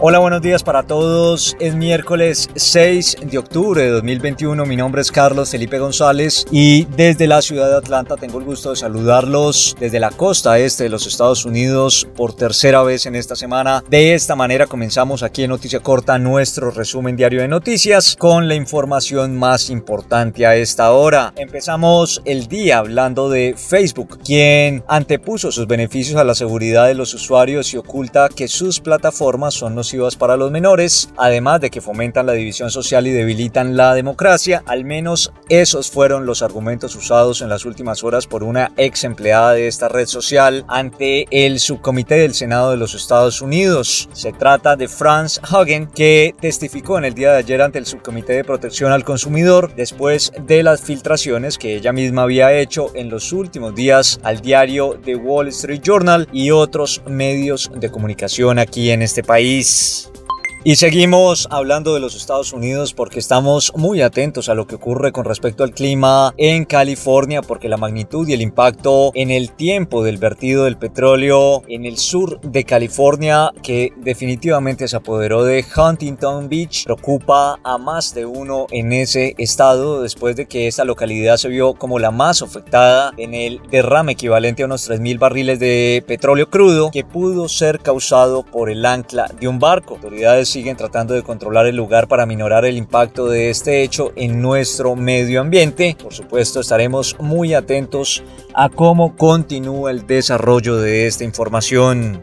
Hola, buenos días para todos. Es miércoles 6 de octubre de 2021. Mi nombre es Carlos Felipe González y desde la ciudad de Atlanta tengo el gusto de saludarlos desde la costa este de los Estados Unidos por tercera vez en esta semana. De esta manera comenzamos aquí en Noticia Corta nuestro resumen diario de noticias con la información más importante a esta hora. Empezamos el día hablando de Facebook, quien antepuso sus beneficios a la seguridad de los usuarios y oculta que sus plataformas son los para los menores, además de que fomentan la división social y debilitan la democracia. Al menos esos fueron los argumentos usados en las últimas horas por una ex empleada de esta red social ante el subcomité del Senado de los Estados Unidos. Se trata de Franz Hagen, que testificó en el día de ayer ante el subcomité de protección al consumidor después de las filtraciones que ella misma había hecho en los últimos días al diario The Wall Street Journal y otros medios de comunicación aquí en este país. よし。Y seguimos hablando de los Estados Unidos porque estamos muy atentos a lo que ocurre con respecto al clima en California porque la magnitud y el impacto en el tiempo del vertido del petróleo en el sur de California que definitivamente se apoderó de Huntington Beach preocupa a más de uno en ese estado después de que esta localidad se vio como la más afectada en el derrame equivalente a unos 3.000 barriles de petróleo crudo que pudo ser causado por el ancla de un barco. Autoridades siguen tratando de controlar el lugar para minorar el impacto de este hecho en nuestro medio ambiente. Por supuesto, estaremos muy atentos a cómo continúa el desarrollo de esta información.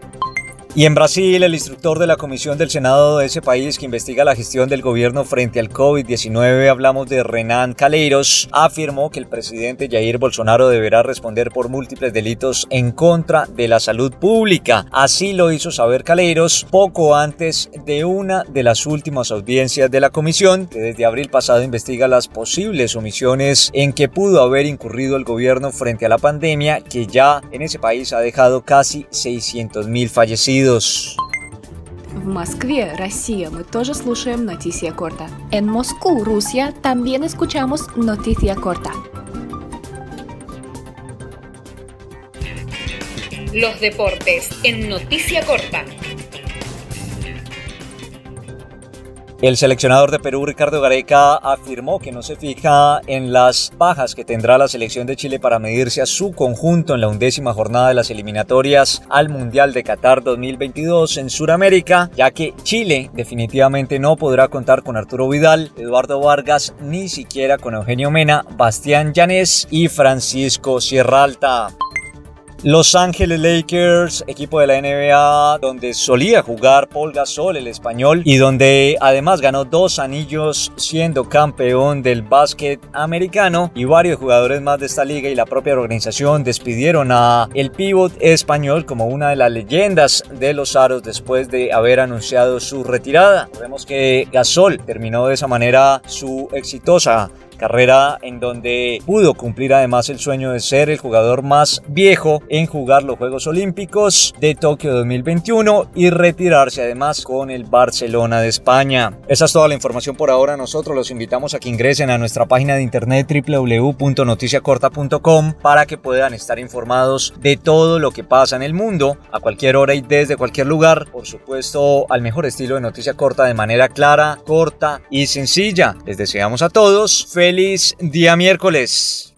Y en Brasil, el instructor de la comisión del Senado de ese país que investiga la gestión del gobierno frente al COVID-19, hablamos de Renan Caleiros, afirmó que el presidente Jair Bolsonaro deberá responder por múltiples delitos en contra de la salud pública. Así lo hizo saber Caleiros poco antes de una de las últimas audiencias de la comisión, que desde abril pasado investiga las posibles omisiones en que pudo haber incurrido el gobierno frente a la pandemia, que ya en ese país ha dejado casi 600 mil fallecidos. В Москве, Россия, мы тоже слушаем Нотисия Корта. En Moscú, Rusia, también escuchamos Noticia Corta. Los deportes en Noticia Corta. El seleccionador de Perú, Ricardo Gareca, afirmó que no se fija en las bajas que tendrá la selección de Chile para medirse a su conjunto en la undécima jornada de las eliminatorias al Mundial de Qatar 2022 en Sudamérica, ya que Chile definitivamente no podrá contar con Arturo Vidal, Eduardo Vargas, ni siquiera con Eugenio Mena, Bastián Llanes y Francisco Sierra Alta. Los Ángeles Lakers, equipo de la NBA donde solía jugar Paul Gasol, el español, y donde además ganó dos anillos siendo campeón del básquet americano y varios jugadores más de esta liga y la propia organización despidieron a el pívot español como una de las leyendas de los aros después de haber anunciado su retirada. Vemos que Gasol terminó de esa manera su exitosa carrera en donde pudo cumplir además el sueño de ser el jugador más viejo en jugar los Juegos Olímpicos de Tokio 2021 y retirarse además con el Barcelona de España. Esa es toda la información por ahora. Nosotros los invitamos a que ingresen a nuestra página de internet www.noticiacorta.com para que puedan estar informados de todo lo que pasa en el mundo a cualquier hora y desde cualquier lugar. Por supuesto, al mejor estilo de noticia corta de manera clara, corta y sencilla. Les deseamos a todos feliz día miércoles.